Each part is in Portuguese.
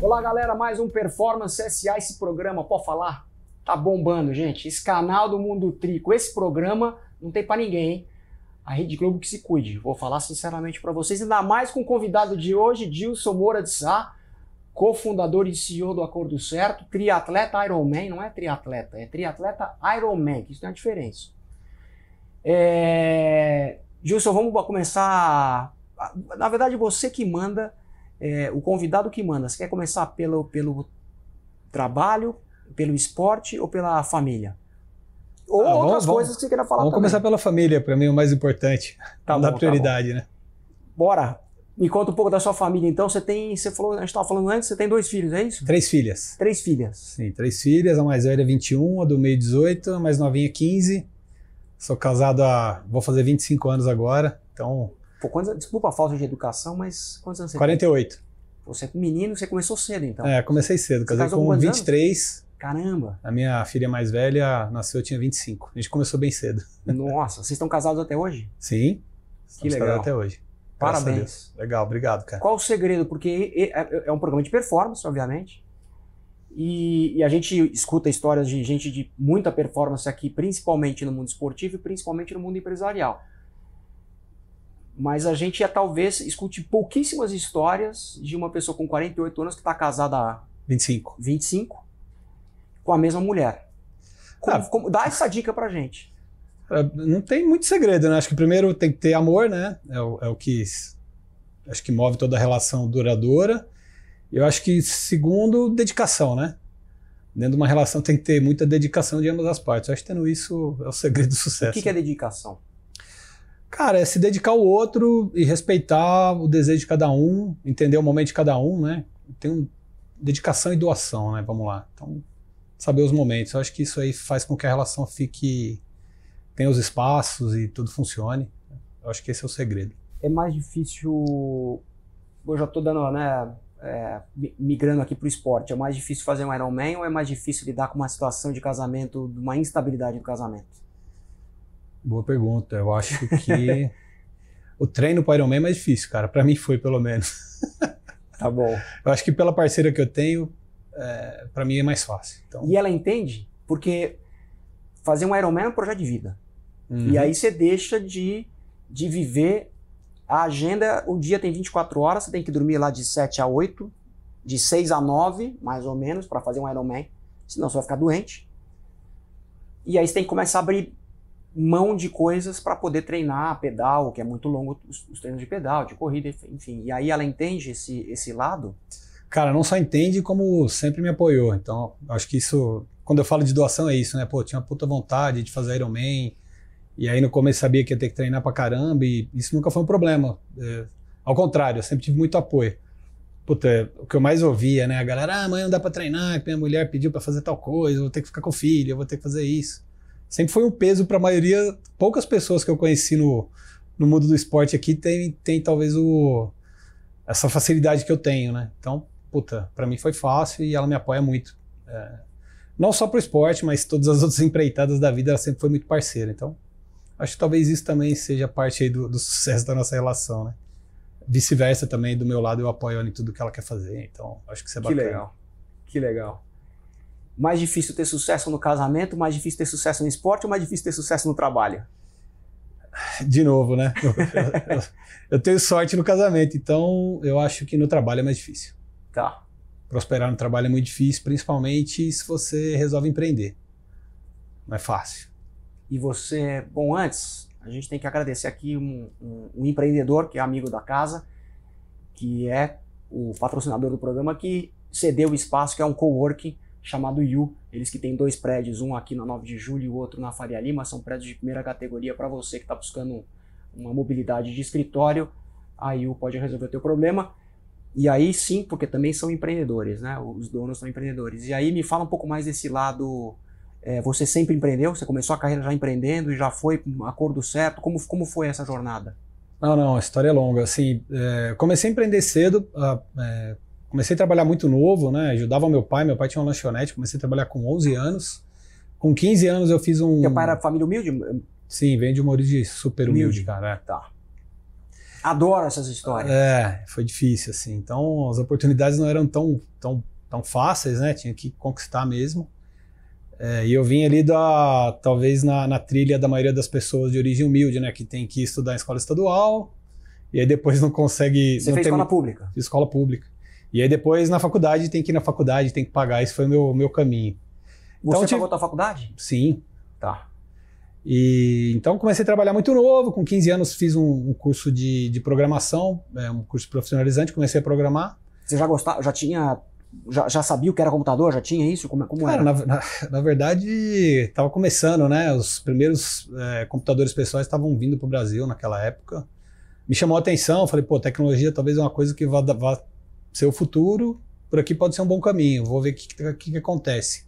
Olá, galera, mais um Performance SA. Esse programa, pode falar? Tá bombando, gente. Esse canal do Mundo Trico, esse programa não tem para ninguém, hein? A Rede Globo que se cuide. Vou falar sinceramente para vocês, ainda mais com o convidado de hoje, Dilson Moura de Sá, cofundador e CEO do Acordo Certo, triatleta Ironman, não é triatleta, é triatleta Ironman, que isso tem uma diferença. É... Gilson, vamos começar. Na verdade, você que manda é, o convidado que manda, você quer começar pelo, pelo trabalho, pelo esporte ou pela família? Ou Ah, outras vamos- coisas que você queira falar Vamos também. começar pela família, para mim é o mais importante. Tá Não bom, dá tá prioridade, né? Bora. Me conta um pouco da sua família, então. Você tem, você falou, a gente estava falando antes, você tem dois filhos, é isso? Três filhas. Três filhas. Sim, três filhas, a mais velha é 21, a do meio 18, a mais novinha 15. Sou casado há, vou fazer 25 anos agora, então Pô, quantos, desculpa a falta de educação, mas quantos anos você 48. tem? Você é menino, você começou cedo, então. É, comecei cedo, casei casou com com quantos 23. Caramba. A minha filha mais velha nasceu, eu tinha 25. A gente começou bem cedo. Nossa, vocês estão casados até hoje? Sim, estamos legal. até hoje. Parabéns. Legal, obrigado, cara. Qual o segredo? Porque é- é é um programa de performance, obviamente. E, e a gente escuta histórias de gente de muita performance aqui, principalmente no mundo esportivo e principalmente no mundo empresarial. Mas a gente é, talvez escute pouquíssimas histórias de uma pessoa com 48 anos que está casada há 25. 25 com a mesma mulher. Como- Ah. como- dá essa dica pra gente. É, Não tem muito segredo, né? Acho que primeiro tem que ter amor, né? É o, é o que acho que move toda a relação duradoura. Eu acho que segundo, dedicação, né? Dentro de uma relação tem que ter muita dedicação de ambas as partes. Eu acho que tendo isso é o segredo do sucesso. O que, que é dedicação? Cara, é se dedicar ao outro e respeitar o desejo de cada um, entender o momento de cada um, né? Tem um, dedicação e doação, né? Vamos lá. Então, saber os momentos. Eu acho que isso aí faz com que a relação fique. tenha os espaços e tudo funcione. Eu acho que esse é o segredo. é mais difícil. Eu já estou dando, né? é, mi- migrando aqui para o esporte. É mais difícil fazer um Ironman ou é mais difícil lidar com uma situação de casamento, de uma instabilidade do casamento? Boa pergunta. Eu acho que o treino para Ironman é mais difícil, cara. Para mim foi, pelo menos. Tá bom. Eu acho que pela parceira que eu tenho, é, para mim é mais fácil. Então, E ela entende? Porque fazer um Ironman é um projeto de vida. uhum. E aí você deixa de, de viver a agenda. O dia tem 24 horas, você tem que dormir lá de 7 a 8, de 6 a 9, mais ou menos, para fazer um Ironman. Senão você vai ficar doente. E aí você tem que começar a abrir mão de coisas para poder treinar pedal, que é muito longo os, os treinos de pedal, de corrida, enfim. E aí ela entende esse, esse lado. Cara, não só entende, como sempre me apoiou. Então, acho que isso, quando eu falo de doação, é isso, né? Pô, tinha uma puta vontade de fazer Ironman. E aí no começo sabia que ia ter que treinar pra caramba. E isso nunca foi um problema. É, ao contrário, eu sempre tive muito apoio. Puta, o que eu mais ouvia, né? A galera, ah, mãe, não dá pra treinar, minha mulher pediu pra fazer tal coisa, eu vou ter que ficar com o filho, eu vou ter que fazer isso. Sempre foi um peso pra maioria. Poucas pessoas que eu conheci no, no mundo do esporte aqui tem, tem talvez o, essa facilidade que eu tenho, né? Então, puta, pra mim foi fácil e ela me apoia muito. É, não só pro esporte, mas todas as outras empreitadas da vida, ela sempre foi muito parceira. Então, acho que talvez isso também seja parte aí do, do sucesso da nossa relação, né? Vice-versa também, do meu lado, eu apoio ela em tudo que ela quer fazer. Então, acho que isso é Que bacana. legal. Que legal. Mais difícil ter sucesso no casamento, mais difícil ter sucesso no esporte ou mais difícil ter sucesso no trabalho? De novo, né? Eu, eu- eu- eu tenho sorte no casamento, então eu acho que no trabalho é mais difícil. Tá. Prosperar no trabalho é muito difícil, principalmente se você resolve empreender. Não é fácil. E você, bom, antes, a gente tem que agradecer aqui um, um- um empreendedor que é amigo da casa, que é o patrocinador do programa, que cedeu o espaço, que é um coworking chamado You. Eles que têm dois prédios, um aqui na 9 de julho e o outro na Faria Lima, são prédios de primeira categoria para você que está buscando uma mobilidade de escritório. A You pode resolver o teu problema. E aí sim, porque também são empreendedores, né? Os donos são empreendedores. E aí me fala um pouco mais desse lado é, você sempre empreendeu? Você começou a carreira já empreendendo e já foi acordo certo? Como, como foi essa jornada? Não, não, a história é longa. Assim, é, comecei a empreender cedo, ah, é, comecei a trabalhar muito novo, né? Ajudava meu pai, meu pai tinha uma lanchonete, comecei a trabalhar com 11 anos. Com 15 anos eu fiz um. Teu pai era família humilde? Sim, vem de uma origem super humilde, Humilde. cara. é. Tá. Adoro essas histórias. É, foi difícil, assim. Então, as oportunidades não eram tão, tão, tão fáceis, né? Tinha que conquistar mesmo. É, e eu vim ali da, talvez na, na, trilha da maioria das pessoas de origem humilde, né? Que tem que estudar em escola estadual e aí depois não consegue. Você não fez tem, escola pública? Escola pública. E aí depois na faculdade tem que ir na faculdade, tem que pagar. Esse foi o meu, meu caminho. Você então, pagou tive... tua faculdade? Sim. Tá. E então comecei a trabalhar muito novo, com 15 anos fiz um, um curso de, de programação, é, um curso profissionalizante, comecei a programar. Você já gostava, já tinha já, já, sabia o que era computador? Já tinha isso? Como, como Cara, era? Na, na, na verdade, estava começando, né? Os primeiros é, computadores pessoais estavam vindo para o Brasil naquela época. Me chamou a atenção, falei, pô, tecnologia talvez é uma coisa que vá, vá ser o futuro, por aqui pode ser um bom caminho, vou ver o que, que, que, acontece.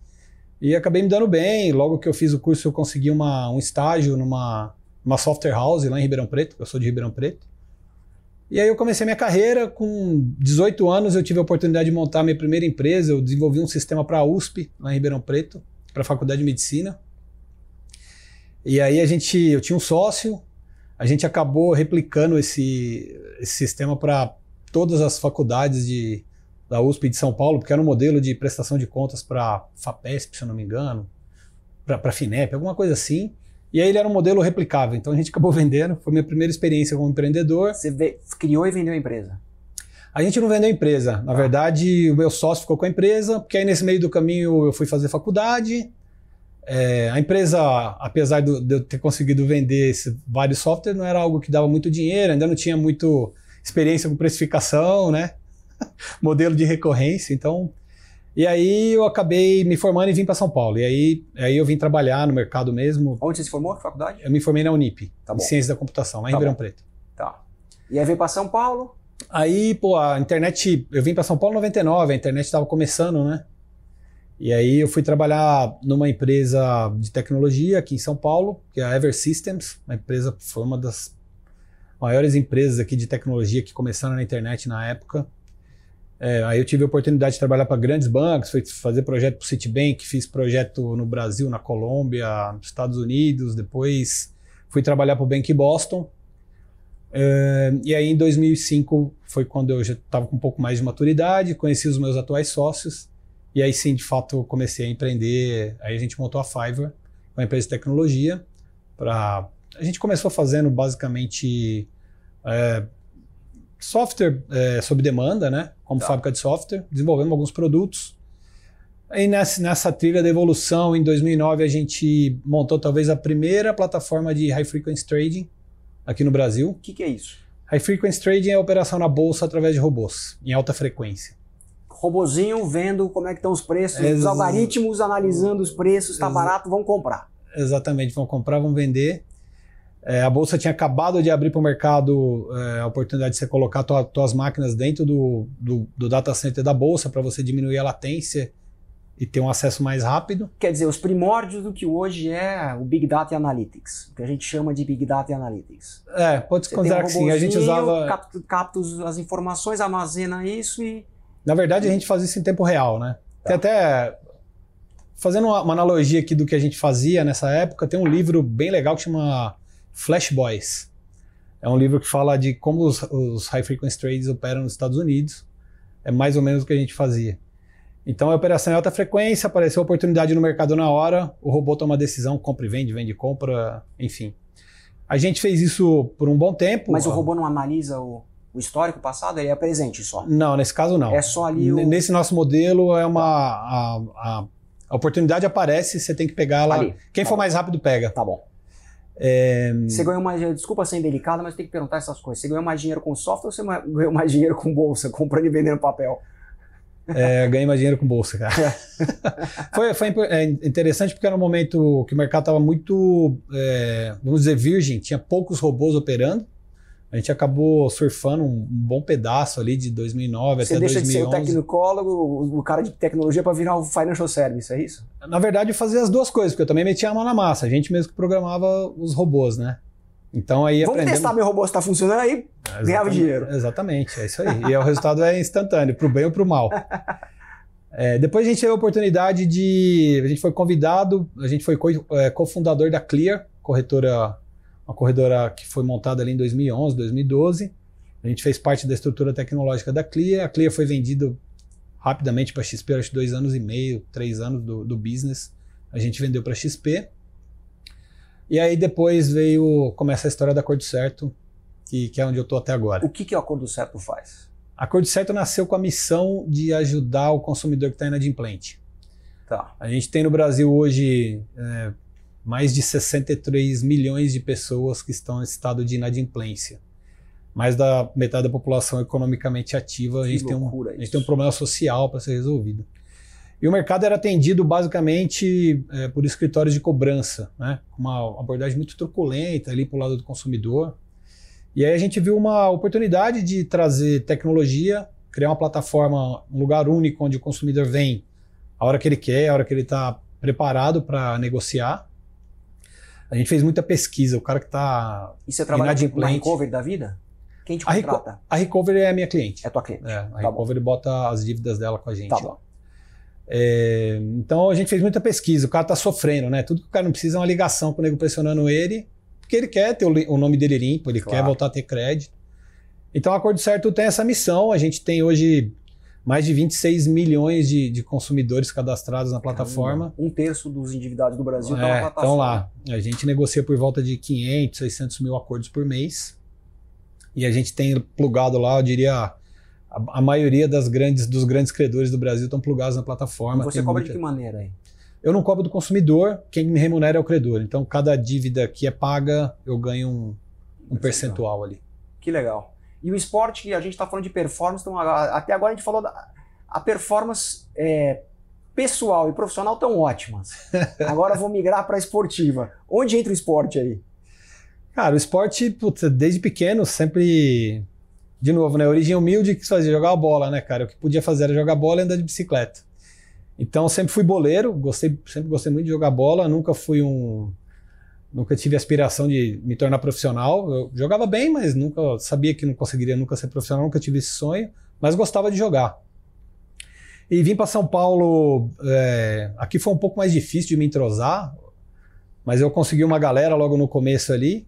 E acabei me dando bem, logo que eu fiz o curso eu consegui uma, um estágio numa, numa software house lá em Ribeirão Preto, eu sou de Ribeirão Preto. E aí eu comecei minha carreira, com 18 anos eu tive a oportunidade de montar minha primeira empresa, eu desenvolvi um sistema para a USP, lá em Ribeirão Preto, para a Faculdade de Medicina. E aí a gente, eu tinha um sócio, a gente acabou replicando esse, esse sistema para todas as faculdades de, da USP de São Paulo, porque era um modelo de prestação de contas para FAPESP, se eu não me engano, para FINEP, alguma coisa assim. E aí ele era um modelo replicável, então a gente acabou vendendo. Foi minha primeira experiência como empreendedor. Você criou e vendeu a empresa? A gente não vendeu a empresa. Na ah. verdade, o meu sócio ficou com a empresa, porque aí nesse meio do caminho eu fui fazer faculdade. É, a empresa, apesar de eu ter conseguido vender esse, vários softwares, não era algo que dava muito dinheiro, ainda não tinha muito experiência com precificação, né? Modelo de recorrência. Então, e aí eu acabei me formando e vim para São Paulo. E aí, aí eu vim trabalhar no mercado mesmo. Onde você se formou? Que faculdade? Eu me formei na Unip, tá em Ciência da Computação, lá em tá Ribeirão Preto. Tá. E aí veio para São Paulo? Aí, pô, a internet, eu vim para São Paulo em 99, a internet estava começando, né? E aí eu fui trabalhar numa empresa de tecnologia aqui em São Paulo, que é a Ever Systems, uma empresa foi uma das maiores empresas aqui de tecnologia que começaram na internet na época. É, aí eu tive a oportunidade de trabalhar para grandes bancos, fui fazer projeto para o Citibank, fiz projeto no Brasil, na Colômbia, nos Estados Unidos, depois fui trabalhar para o Bank Boston. É, e aí em 2005 foi quando eu já estava com um pouco mais de maturidade, conheci os meus atuais sócios, e aí sim, de fato, comecei a empreender. Aí a gente montou a Fiverr, uma empresa de tecnologia, para... A gente começou fazendo basicamente... É, software é, sob demanda, né? Como tá. fábrica de software, desenvolvemos alguns produtos. Aí nessa, nessa trilha da evolução, em 2009, a gente montou talvez a primeira plataforma de high frequency trading aqui no Brasil. O que, que é isso? High frequency trading é a operação na bolsa através de robôs, em alta frequência. Robozinho vendo como é que estão os preços, Ex os algoritmos analisando os preços, está barato, vão comprar. Exatamente, vão comprar, vão vender. É, a bolsa tinha acabado de abrir para o mercado é, a oportunidade de você colocar tua, tuas máquinas dentro do, do, do data center da bolsa para você diminuir a latência e ter um acesso mais rápido. Quer dizer, os primórdios do que hoje é o Big Data Analytics, o que a gente chama de Big Data Analytics. É, pode se considerar um que sim. A gente usava. Capta, capta as informações, armazena isso e. Na verdade, a gente fazia isso em tempo real, né? Tá. Tem até. Fazendo uma, uma analogia aqui do que a gente fazia nessa época, tem um livro bem legal que chama Flash Boys. É um livro que fala de como os, os high frequency trades operam nos Estados Unidos. É mais ou menos o que a gente fazia. Então, a operação em alta frequência, apareceu oportunidade no mercado na hora, o robô toma decisão, compra e vende, vende e compra, enfim. A gente fez isso por um bom tempo. Mas o robô não analisa o, o histórico passado, ele é presente só? Não, nesse caso não. É só ali o... Nesse nosso modelo, é uma... A, a, a oportunidade aparece, você tem que pegar ela. Quem tá for bom. mais rápido, pega. Tá bom. É... Você ganhou mais dinheiro, desculpa ser indelicado, mas tem que perguntar essas coisas. Você ganhou mais dinheiro com software ou você ganhou mais dinheiro com bolsa, comprando e vendendo papel? É, ganhei mais dinheiro com bolsa, cara. foi foi é, interessante porque era um momento que o mercado estava muito, é, vamos dizer, virgem, tinha poucos robôs operando. A gente acabou surfando um, bom pedaço ali de 2009 Você até 2011. Você deixa de ser o tecnocólogo, o cara de tecnologia para virar o financial service, é isso? Na verdade, eu fazia as duas coisas, porque eu também metia a mão na massa. A gente mesmo que programava os robôs, né? Então aí Vamos aprendemos... testar meu robô se está funcionando aí, é, ganhava dinheiro. Exatamente, é isso aí. E o resultado é instantâneo, para o bem ou para o mal. É, depois a gente teve a oportunidade de. A gente foi convidado, a gente foi é, cofundador da Clear, corretora uma corredora que foi montada ali em 2011, 2012. A gente fez parte da estrutura tecnológica da Clia. A Clia foi vendida rapidamente para XP, acho que dois anos e meio, três anos do, do business. A gente vendeu para XP. E aí depois veio começa a história da Acordo Certo, que, que é onde eu estou até agora. O que, que o Acordo Certo faz? A Acordo Certo nasceu com a missão de ajudar o consumidor que está inadimplente. Tá. A gente tem no Brasil hoje é, mais de 63 milhões de pessoas que estão em estado de inadimplência. Mais da metade da população economicamente ativa, a gente, tem um, a gente tem um problema social para ser resolvido. E o mercado era atendido basicamente é, por escritórios de cobrança, né? uma abordagem muito truculenta ali para o lado do consumidor. E aí a gente viu uma oportunidade de trazer tecnologia, criar uma plataforma, um lugar único onde o consumidor vem a hora que ele quer, a hora que ele está preparado para negociar. A gente fez muita pesquisa, o cara que está E você trabalha na Recovery da vida? Quem te contrata? A, a Recovery é a minha cliente. É tua cliente. É, a tá Recovery bom. bota as dívidas dela com a gente. Tá bom. É, então a gente fez muita pesquisa, o cara está sofrendo, né? Tudo que o cara não precisa é uma ligação com o nego pressionando ele, porque ele quer ter o, o nome dele limpo, ele claro. quer voltar a ter crédito. Então, o Acordo Certo tem essa missão. A gente tem hoje mais de 26 milhões de, de consumidores cadastrados na plataforma. Um terço dos endividados do Brasil estão é, na plataforma. Estão lá. A gente negocia por volta de 500, 600 mil acordos por mês. E a gente tem plugado lá, eu diria, a, a maioria das grandes, dos grandes credores do Brasil estão plugados na plataforma. E você cobra muita... de que maneira aí? Eu não cobro do consumidor, quem me remunera é o credor. Então, cada dívida que é paga, eu ganho um, um percentual ali. Que legal. E o esporte, que a gente está falando de performance, então, até agora a gente falou da a performance é, pessoal e profissional tão ótimas. Agora vou migrar para a esportiva. Onde entra o esporte aí? Cara, o esporte, putz, desde pequeno, sempre. De novo, né? Origem humilde que fazia jogar bola, né, cara? O que podia fazer era jogar bola e andar de bicicleta. Então sempre fui boleiro, gostei, sempre gostei muito de jogar bola, nunca fui um nunca tive aspiração de me tornar profissional. Eu jogava bem, mas nunca sabia que não conseguiria nunca ser profissional, nunca tive esse sonho, mas gostava de jogar. E vim para São Paulo, é, aqui foi um pouco mais difícil de me entrosar, mas eu consegui uma galera logo no começo ali.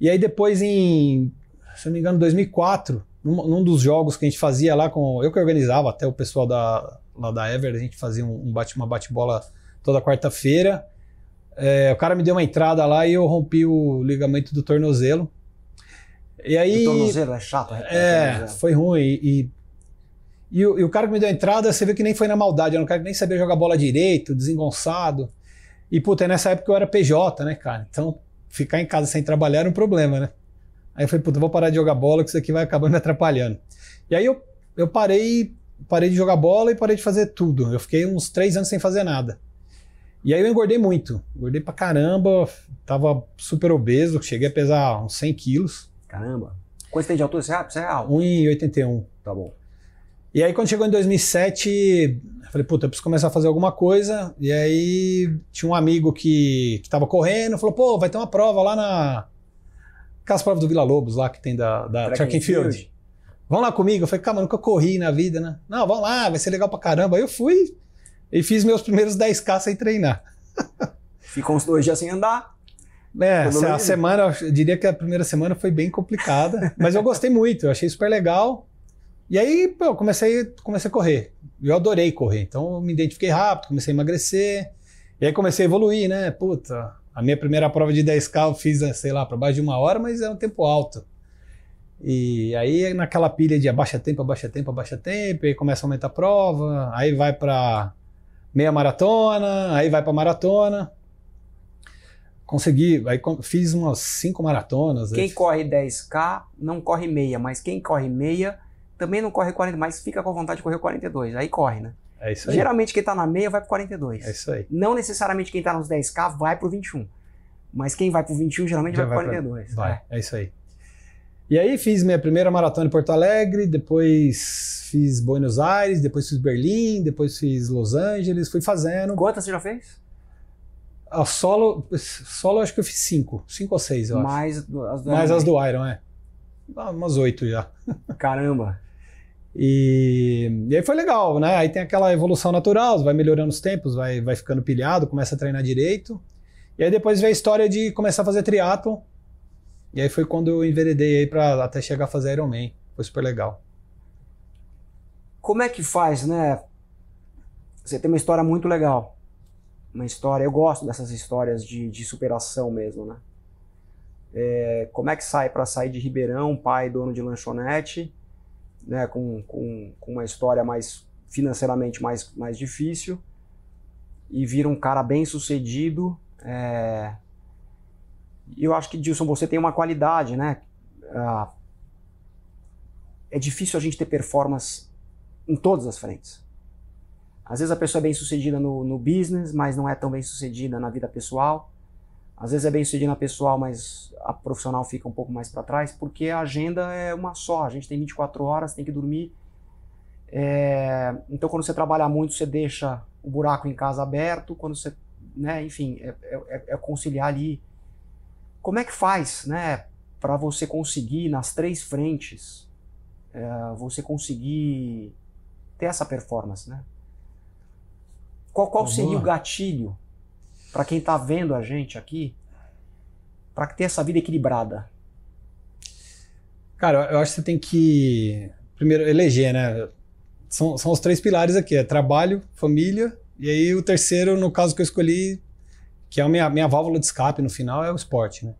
E aí depois em, se não me engano, 2004, num, num dos jogos que a gente fazia lá com, eu que organizava até o pessoal da lá da Ever, a gente fazia um bate, uma bate-bola toda quarta-feira. É, o cara me deu uma entrada lá e eu rompi o ligamento do tornozelo. E aí. O tornozelo é chato, É, foi ruim. E, e, e, o, e, o, cara que me deu a entrada, você vê que nem foi na maldade. Era um cara que nem sabia jogar bola direito, desengonçado. E, puta, nessa época eu era PJ, né, cara? Então, ficar em casa sem trabalhar era um problema, né? Aí eu falei, puta, vou parar de jogar bola, que isso aqui vai acabar me atrapalhando. E aí eu, eu parei parei de jogar bola e parei de fazer tudo. Eu fiquei uns três anos sem fazer nada. E aí eu engordei muito. Engordei pra caramba, tava super obeso, cheguei a pesar uns 100 quilos. Caramba. Quanto tem de altura? Você é, é alto? 1,81. Tá bom. E aí quando chegou em 2007, eu falei, puta, eu preciso começar a fazer alguma coisa. E aí tinha um amigo que, que tava correndo, falou, pô, vai ter uma prova lá na... Aquelas provas do Vila Lobos lá que tem da, da Track and Field. Field. Vão lá comigo? Eu falei, calma, nunca corri na vida, né? Não, vamos lá, vai ser legal pra caramba. Aí eu fui e fiz meus primeiros 10K sem treinar. Ficou uns dois dias sem andar. É, a semana, eu diria que a primeira semana foi bem complicada, mas eu gostei muito, eu achei super legal. E aí, pô, eu comecei, comecei a correr. Eu adorei correr, então eu me identifiquei rápido, comecei a emagrecer. E aí comecei a evoluir, né? Puta, a minha primeira prova de 10K eu fiz, sei lá, para baixo de uma hora, mas é um tempo alto. E aí naquela pilha de abaixa tempo, abaixa tempo, abaixa tempo, aí começa a aumentar a prova, aí vai para meia maratona, aí vai para maratona. Consegui, aí fiz umas cinco maratonas. Quem corre 10K não corre meia, mas quem corre meia também não corre 40, mas fica com vontade de correr 42, aí corre, né? É isso aí. Geralmente quem tá na meia vai pro 42. É isso aí. Não necessariamente quem tá nos 10K vai pro 21. Mas quem vai pro 21 geralmente Já vai pro 42. Pra... Vai, é. é isso aí. E aí fiz minha primeira maratona em Porto Alegre, depois fiz Buenos Aires, depois fiz Berlim, depois fiz Los Angeles, fui fazendo. Quantas você já fez? A solo, solo acho que eu fiz cinco, cinco ou seis, eu Mais acho. as do Mais as do Iron, é. Ah, umas oito já. Caramba. E, e, aí foi legal, né? Aí tem aquela evolução natural, vai melhorando os tempos, vai, vai ficando pilhado, começa a treinar direito. E aí depois vem a história de começar a fazer triatlo E aí foi quando eu enveredei aí para até chegar a fazer Ironman. Foi super legal. Como é que faz, né? Você tem uma história muito legal. Uma história, eu gosto dessas histórias de, de superação mesmo, né? É, como é que sai para sair de Ribeirão, pai dono de lanchonete, né, com, com, com uma história mais financeiramente mais, mais difícil e vira um cara bem sucedido. É... Eu acho que, Dilson, você tem uma qualidade, né? Ah, é difícil a gente ter performance em todas as frentes. Às vezes a pessoa é bem sucedida no, no business, mas não é tão bem sucedida na vida pessoal. Às vezes é bem sucedida na pessoal, mas a profissional fica um pouco mais para trás, porque a agenda é uma só. A gente tem 24 horas, tem que dormir. É... Então, quando você trabalha muito, você deixa o buraco em casa aberto. Quando você, né, enfim, é, é, é conciliar ali. Como é que faz, né, para você conseguir nas três frentes, é, você conseguir ter essa performance, né? Qual, qual seria o gatilho para quem está vendo a gente aqui para ter essa vida equilibrada? Cara, eu acho que você tem que primeiro eleger, né? São, são os três pilares aqui: é trabalho, família e aí o terceiro, no caso que eu escolhi, que é a minha, minha válvula de escape no final, é o esporte, né?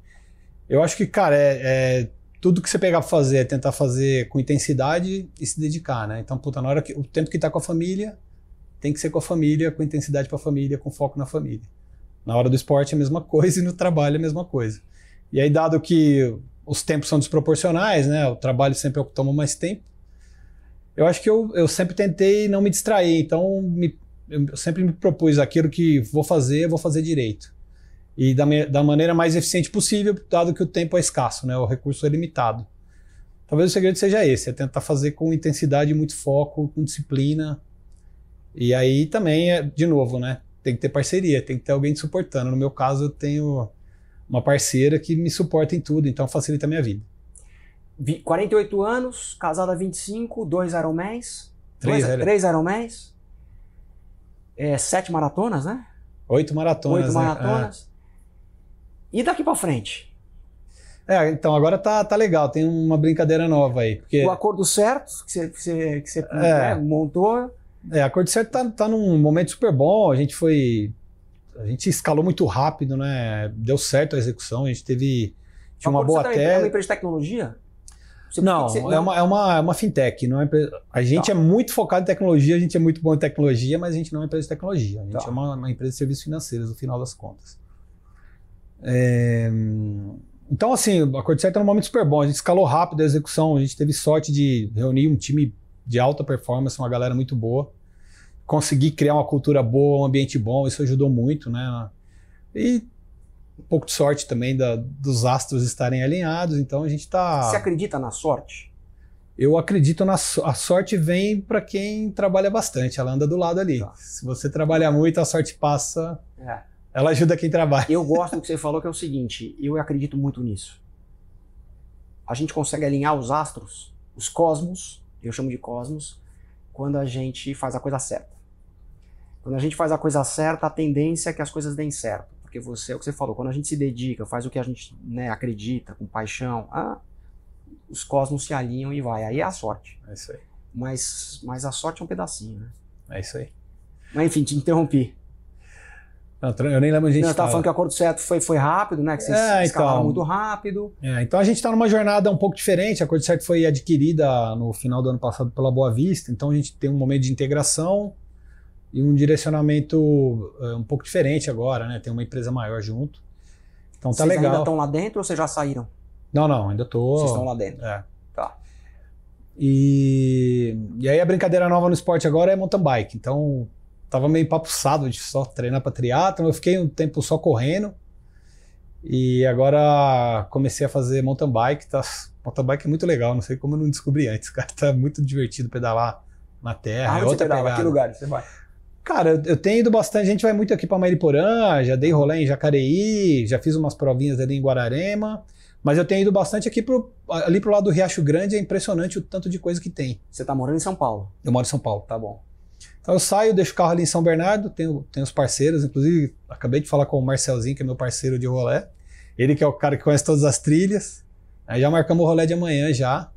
Eu acho que, cara, é, é tudo que você pegar pra fazer é tentar fazer com intensidade e se dedicar, né? Então, puta, na hora que o tempo que tá com a família, tem que ser com a família, com intensidade para a família, com foco na família. Na hora do esporte é a mesma coisa e no trabalho é a mesma coisa. E aí, dado que os tempos são desproporcionais, né? O trabalho sempre toma mais tempo. Eu acho que eu, eu sempre tentei não me distrair, então me, eu sempre me propus aquilo que vou fazer, vou fazer direito. E da, da maneira mais eficiente possível, dado que o tempo é escasso, né? O recurso é limitado. Talvez o segredo seja esse, é tentar fazer com intensidade, muito foco, com disciplina, e aí também, é, de novo, né? Tem que ter parceria, tem que ter alguém te suportando. No meu caso, eu tenho uma parceira que me suporta em tudo, então facilita a minha vida. 48 anos, casado há 25, dois Ironmans. Três, dois, três Ironmans. É, sete maratonas, né? Oito maratonas. Oito maratonas. Né? E daqui para frente? É, então agora tá, tá legal, tem uma brincadeira nova aí. Porque... O acordo certo que você, que você, que você é. né, montou é, a Cor de Certo tá, tá num momento super bom. A gente foi. A gente escalou muito rápido, né? Deu certo a execução. A gente teve. Tinha uma boa tese. É uma empresa de tecnologia? Você, não, é, Uma, é, uma, é uma fintech. Não é a gente tá. é muito focado em tecnologia, a gente é muito bom em tecnologia, mas a gente não é uma empresa de tecnologia. A gente tá. é uma, uma, empresa de serviços financeiros, no final das contas. É... Então, assim, a Cor de Certo é um momento super bom. A gente escalou rápido a execução, a gente teve sorte de reunir um time de alta performance, uma galera muito boa. Consegui criar uma cultura boa, um ambiente bom, isso ajudou muito, né? E um pouco de sorte também da, dos astros estarem alinhados, então a gente está. Você acredita na sorte? Eu acredito na a sorte vem para quem trabalha bastante, ela anda do lado ali. Tá. Se você trabalha muito, a sorte passa. É. Ela ajuda quem trabalha. Eu gosto do que você falou, que é o seguinte: eu acredito muito nisso. A gente consegue alinhar os astros, os cosmos, eu chamo de cosmos, quando a gente faz a coisa certa. Quando a gente faz a coisa certa, a tendência é que as coisas deem certo. Porque você, é o que você falou, quando a gente se dedica, faz o que a gente né, acredita, com paixão, ah, os cosmos se alinham e vai. Aí é a sorte. É isso aí. Mas, mas a sorte é um pedacinho, né? É isso aí. Mas enfim, te interrompi. Não, eu nem lembro a gente. Não, estava falando que o acordo certo foi, foi rápido, né? Que vocês é, então, muito rápido. É, então a gente está numa jornada um pouco diferente. A acordo certo foi adquirida no final do ano passado pela Boa Vista, então a gente tem um momento de integração e um direcionamento uh, um pouco diferente agora, né? Tem uma empresa maior junto. Então tá vocês legal. ainda estão lá dentro ou vocês já saíram? Não, não, ainda tô. Vocês estão lá dentro. É. Tá. E, e aí a brincadeira nova no esporte agora é mountain bike. Então tava meio empapuçado de só treinar para triatlo, eu fiquei um tempo só correndo. E agora comecei a fazer mountain bike, tá? Mountain bike é muito legal, não sei como eu não descobri antes, cara, tá muito divertido pedalar na terra, ah, é outra pedala, que lugar você vai? Cara, eu, eu, tenho ido bastante, a gente vai muito aqui para Mariporã, já dei rolê em Jacareí, já fiz umas provinhas ali em Guararema, mas eu tenho ido bastante aqui pro, ali pro lado do Riacho Grande, é impressionante o tanto de coisa que tem. Você tá morando em São Paulo? Eu moro em São Paulo. Tá bom. Então eu saio, deixo o carro ali em São Bernardo, tenho, tenho os parceiros, inclusive acabei de falar com o Marcelzinho, que é meu parceiro de rolé. Ele que é o cara que conhece todas as trilhas. Aí já marcamos o rolê de amanhã já.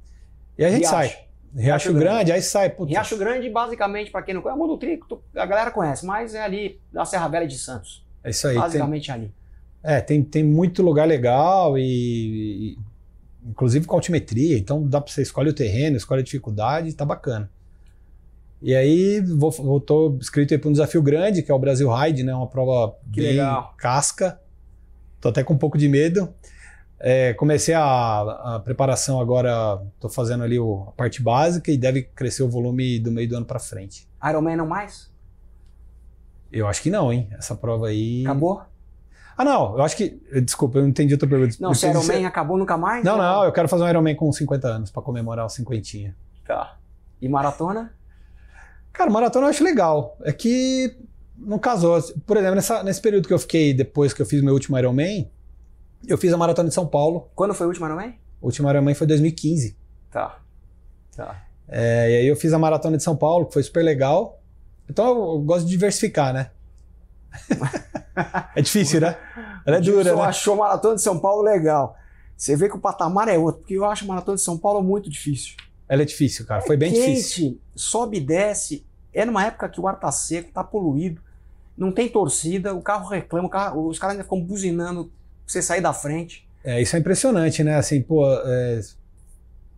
E a gente Riacho. sai. Riacho, Riacho Grande, Grande. aí sai. Puta, Riacho Grande, basicamente, para quem não conhece, é Mundo Trigo, a galera conhece, mas é ali da Serra Velha de Santos. é isso aí. Tem, basicamente ali. é, tem, tem muito lugar legal e, e- inclusive com altimetria. Então dá pra você escolhe o terreno, escolhe a dificuldade, tá bacana. E aí vou, tô inscrito aí para um desafio grande, que é o Brasil Ride, né? Uma prova Que bem legal. casca. Tô até com um pouco de medo. É, comecei a, a preparação agora, tô fazendo ali o- a parte básica e deve crescer o volume do meio do ano para frente. Ironman não mais? Eu acho que não, hein? Essa prova aí. Acabou? Ah, não, eu acho que. Desculpa, eu não entendi a tua pergunta. Não, Eu se Ironman acabou nunca mais? Não, não, eu quero fazer um Ironman com 50 anos para comemorar os cinquentinha. Tá. E maratona? Cara, maratona eu acho legal. É que não casou. Por exemplo, nessa- nesse período que eu fiquei depois que eu fiz meu último Ironman, eu fiz a maratona de São Paulo. Quando foi o último Ironman? O último Ironman foi em 2015. Tá. Tá. É, e aí eu fiz a maratona de São Paulo, que foi super legal. Então eu, eu gosto de diversificar, né? é difícil, né? Ela é dura, Gilson né? achou a Maratona de São Paulo legal. Você vê que o patamar é outro, porque eu acho a Maratona de São Paulo muito difícil. Ela é difícil, cara. Foi bem Quente, difícil. sobe e desce. É numa época que o ar tá seco, tá poluído, não tem torcida, o carro reclama, o carro- os caras ainda ficam buzinando pra você sair da frente. É, isso é impressionante, né? Assim, pô, é,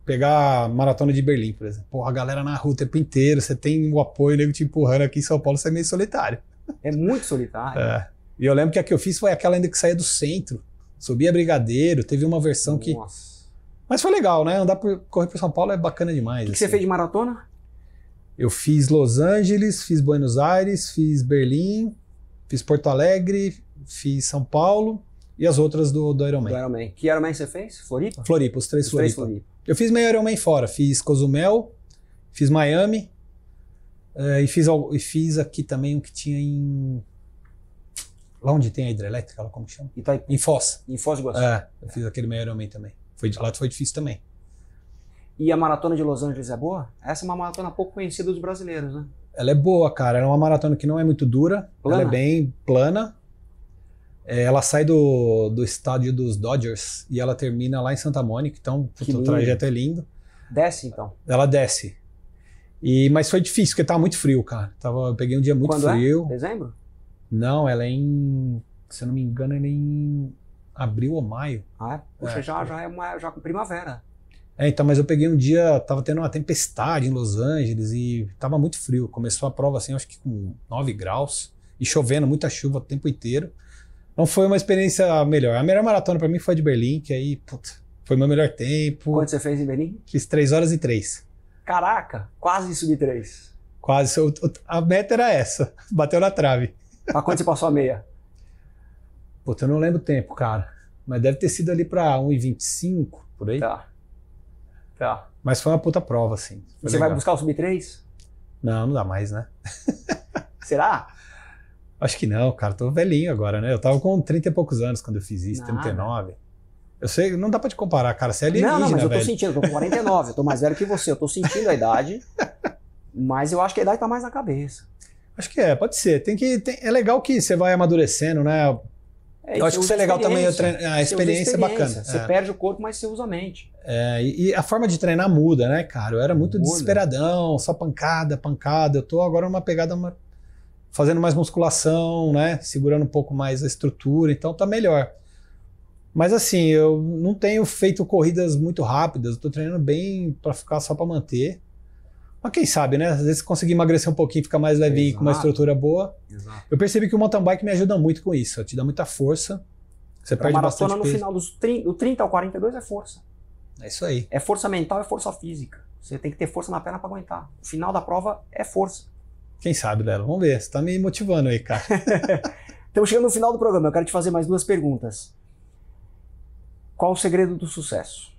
pegar a maratona de Berlim, por exemplo. Porra, a galera na rua o tempo inteiro, você tem o apoio, nego te empurrando aqui em São Paulo, você é meio solitário. É muito solitário. É. E eu lembro que a que eu fiz foi aquela ainda que saía do centro. Subia Brigadeiro, teve uma versão que. Mas foi legal, né? Andar por, correr por São Paulo é bacana demais. O que, que você assim. fez de maratona? Eu fiz Los Angeles, fiz Buenos Aires, fiz Berlim, fiz Porto Alegre, fiz São Paulo e as outras do, do Do Ironman. Ironman. Que Ironman você fez? Floripa? Floripa, os três Os três Floripa. Floripa. Eu fiz meio Ironman fora, fiz Cozumel, fiz Miami eh, e, fiz, e fiz aqui também um que tinha em. Lá onde tem a hidrelétrica, como chama? Itaipu. Em Foz. Em Foz do Iguaçu. É, eu fiz aquele meio Ironman também. Foi, lá foi difícil também. E a maratona de Los Angeles é boa? Essa é uma maratona pouco conhecida dos brasileiros, né? Ela é boa, cara. Ela é uma maratona que não é muito dura. Plana? Ela é bem plana. É, ela sai do, do estádio dos Dodgers e ela termina lá em Santa Mônica. Então, o trajeto é lindo. Desce, então. Ela desce. E, mas foi difícil, porque tava muito frio, cara. Tava, eu peguei um dia muito Quando frio. é? Dezembro? Não, ela é em. Se eu não me engano, ela é em abril ou maio. Ah, é? Puxa, É. já, já é uma, já com primavera. É, então, mas eu peguei um dia, tava tendo uma tempestade em Los Angeles e tava muito frio. Começou a prova assim, acho que com 9 graus e chovendo, muita chuva o tempo inteiro. Não foi uma experiência melhor. A melhor maratona pra mim foi a de Berlim, que aí, puta, foi meu melhor tempo. Quanto você fez em Berlim? Fiz 3 horas e 3. Caraca, quase subi três. Quase. o- o- A meta era essa. Bateu na trave. Pra quanto você passou a meia? Puta, eu não lembro o tempo, cara. Mas deve ter sido ali pra 1,25 por aí. Tá. Tá. Mas foi uma puta prova, assim. Foi Você vai legal. buscar o sub 3? Não, não dá mais, né? Será? Acho que não, cara. Tô velhinho agora, né? Eu tava com 30 e poucos anos quando eu fiz isso, Nada. 39. Eu sei, não dá pra te comparar, cara. Você é não, alienígena, não, mas eu tô velho. sentindo, eu tô com 49, eu tô mais velho que você, eu tô sentindo a idade, mas eu acho que a idade tá mais na cabeça. Acho que é, pode ser. Tem que, tem- é legal que você vai amadurecendo, né? É, eu acho que isso é legal também, a, experiência. é bacana. Você É. perde o corpo, mas você usa a mente. É, e, e a forma de treinar muda, né, cara? Eu era muito Muda. desesperadão, só pancada, pancada. Eu tô agora numa pegada uma- fazendo mais musculação, né? Segurando um pouco mais a estrutura, então tá melhor. Mas assim, eu não tenho feito corridas muito rápidas, eu tô treinando bem pra ficar só pra manter. Mas quem sabe, né? Às vezes conseguir emagrecer um pouquinho, ficar mais levinho com uma Exato. estrutura boa. Exato. Eu percebi que o mountain bike me ajuda muito com isso, te dá muita força. Você Pra perde maratona, no peso. final dos 30, do 30 ao 42 é força. É isso aí. É força mental e força física. Você tem que ter força na perna pra aguentar. O final da prova é força. Quem sabe, Lelo? Vamos ver. Você tá me motivando aí, cara. Estamos chegando no final do programa. Eu quero te fazer mais duas perguntas. Qual o segredo do sucesso?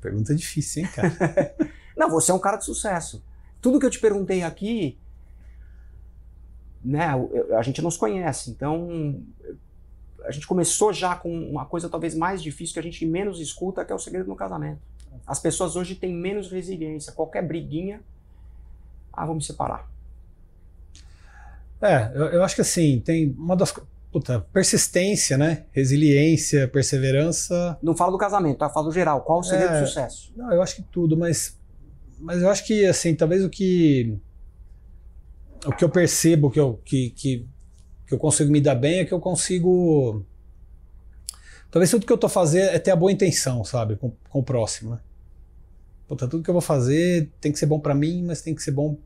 Pergunta difícil, hein, cara? Não, você é um cara de sucesso. Tudo que eu te perguntei aqui, né, a gente não se conhece, então a gente começou já com uma coisa talvez mais difícil que a gente menos escuta, que é o segredo no casamento. As pessoas hoje têm menos resiliência. Qualquer briguinha, ah, me separar. É, eu, eu acho que assim, tem uma das. Puta, persistência, né? Resiliência, perseverança. Não falo do casamento, tá? Falo geral. Qual o segredo É. do sucesso? Não, eu acho que tudo, mas, mas eu acho que, assim, talvez o que. O que eu percebo que eu, que, que, que eu consigo me dar bem é que eu consigo. Talvez tudo que eu tô fazendo é ter a boa intenção, sabe? Com, com o próximo, né? Puta, tudo que eu vou fazer tem que ser bom pra mim, mas tem que ser bom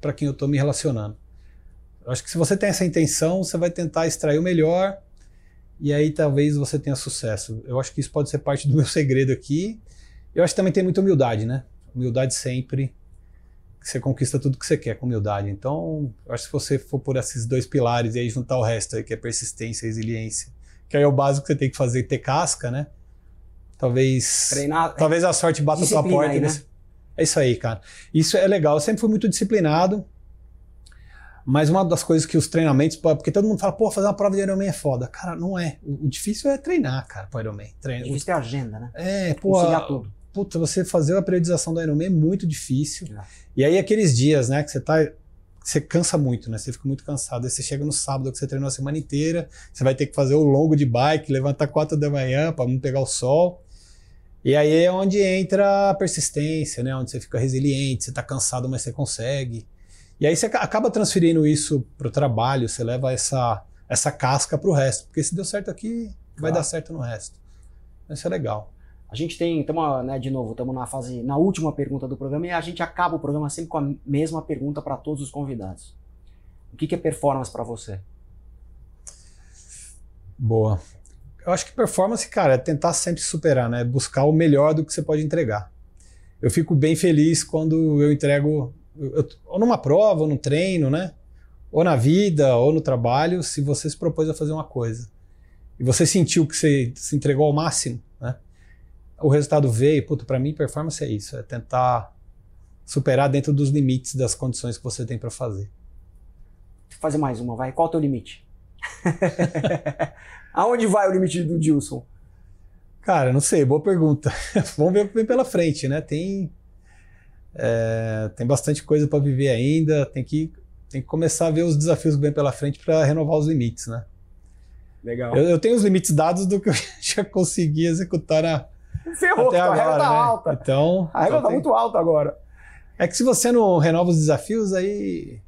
pra quem eu tô me relacionando. Eu acho que se você tem essa intenção, você vai tentar extrair o melhor e aí talvez você tenha sucesso. Eu acho que isso pode ser parte do meu segredo aqui. Eu acho que também tem muita humildade, né? Humildade sempre. Você conquista tudo que você quer com humildade. Então, eu acho que se você for por esses dois pilares e aí juntar o resto aí, que é persistência e resiliência, que aí é o básico que você tem que fazer, ter casca, né? Talvez. Treinar. Talvez a sorte bata a sua porta. aí, né? É isso aí, cara. Isso é legal. Eu sempre fui muito disciplinado. Mas uma das coisas que os treinamentos. Porque todo mundo fala, pô, fazer uma prova de Ironman é foda. Cara, não é. O, o difícil é treinar, cara, pro Ironman. É Treino. difícil ter agenda, né? É, pô. Conciliar tudo. Puta, você fazer a periodização do Ironman é muito difícil. É. E aí, aqueles dias, né, que você tá. Você cansa muito, né? Você fica muito cansado. Aí você chega no sábado que você treinou a semana inteira, você vai ter que fazer o longo de bike, levantar 4 da manhã para não pegar o sol. E aí é onde entra a persistência, né? Onde você fica resiliente, você tá cansado, mas você consegue. E aí você aca- acaba transferindo isso pro trabalho, você leva essa, essa casca pro resto. Porque se deu certo aqui, vai Claro. dar certo no resto. Isso é legal. A gente tem, estamos, né, de novo, estamos na fase, na última pergunta do programa e a gente acaba o programa sempre com a mesma pergunta para todos os convidados. O que, que é performance para você? Boa. Eu acho que performance, cara, é tentar sempre superar, né? Buscar o melhor do que você pode entregar. Eu fico bem feliz quando eu entrego, eu- ou numa prova, ou no treino, né? Ou na vida, ou no trabalho, se você se propôs a fazer uma coisa e você sentiu que você se entregou ao máximo, né? O resultado veio, puto, para mim performance é isso, é tentar superar dentro dos limites das condições que você tem para fazer. Fazer mais uma, vai. Qual o teu limite? Aonde vai o limite do Dilson? Cara, não sei, boa pergunta. Vamos ver o que vem pela frente, né? Tem, é, tem bastante coisa para viver ainda, tem que, tem que começar a ver os desafios que vem pela frente para renovar os limites, né? Legal. Eu, eu tenho os limites dados do que eu já consegui executar na- Ferrou, até a régua agora, tá né? alta. Então, A régua então tá tem- muito alta agora. é que se você não renova os desafios, aí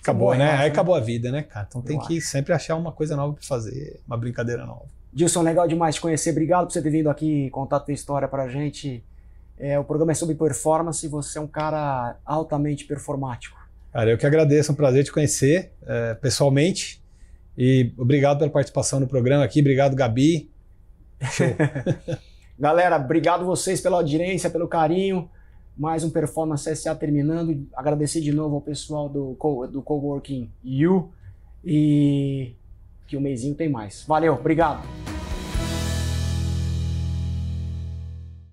acabou, né? Aí né? acabou a vida, né, cara? Então tem Eu que sempre achar uma coisa nova para fazer, uma brincadeira nova. Dilson, legal demais te conhecer. Obrigado por você ter vindo aqui contar a tua história pra gente. É, o programa é sobre performance e você é um cara altamente performático. Cara, eu que agradeço, é um prazer te conhecer é, pessoalmente. E obrigado pela participação no programa aqui. Obrigado, Gabi. Galera, obrigado vocês pela audiência, pelo carinho. Mais um Performance SA terminando. Agradecer de novo ao pessoal do, co- do Coworking U. E que o mêsinho tem mais. Valeu, obrigado.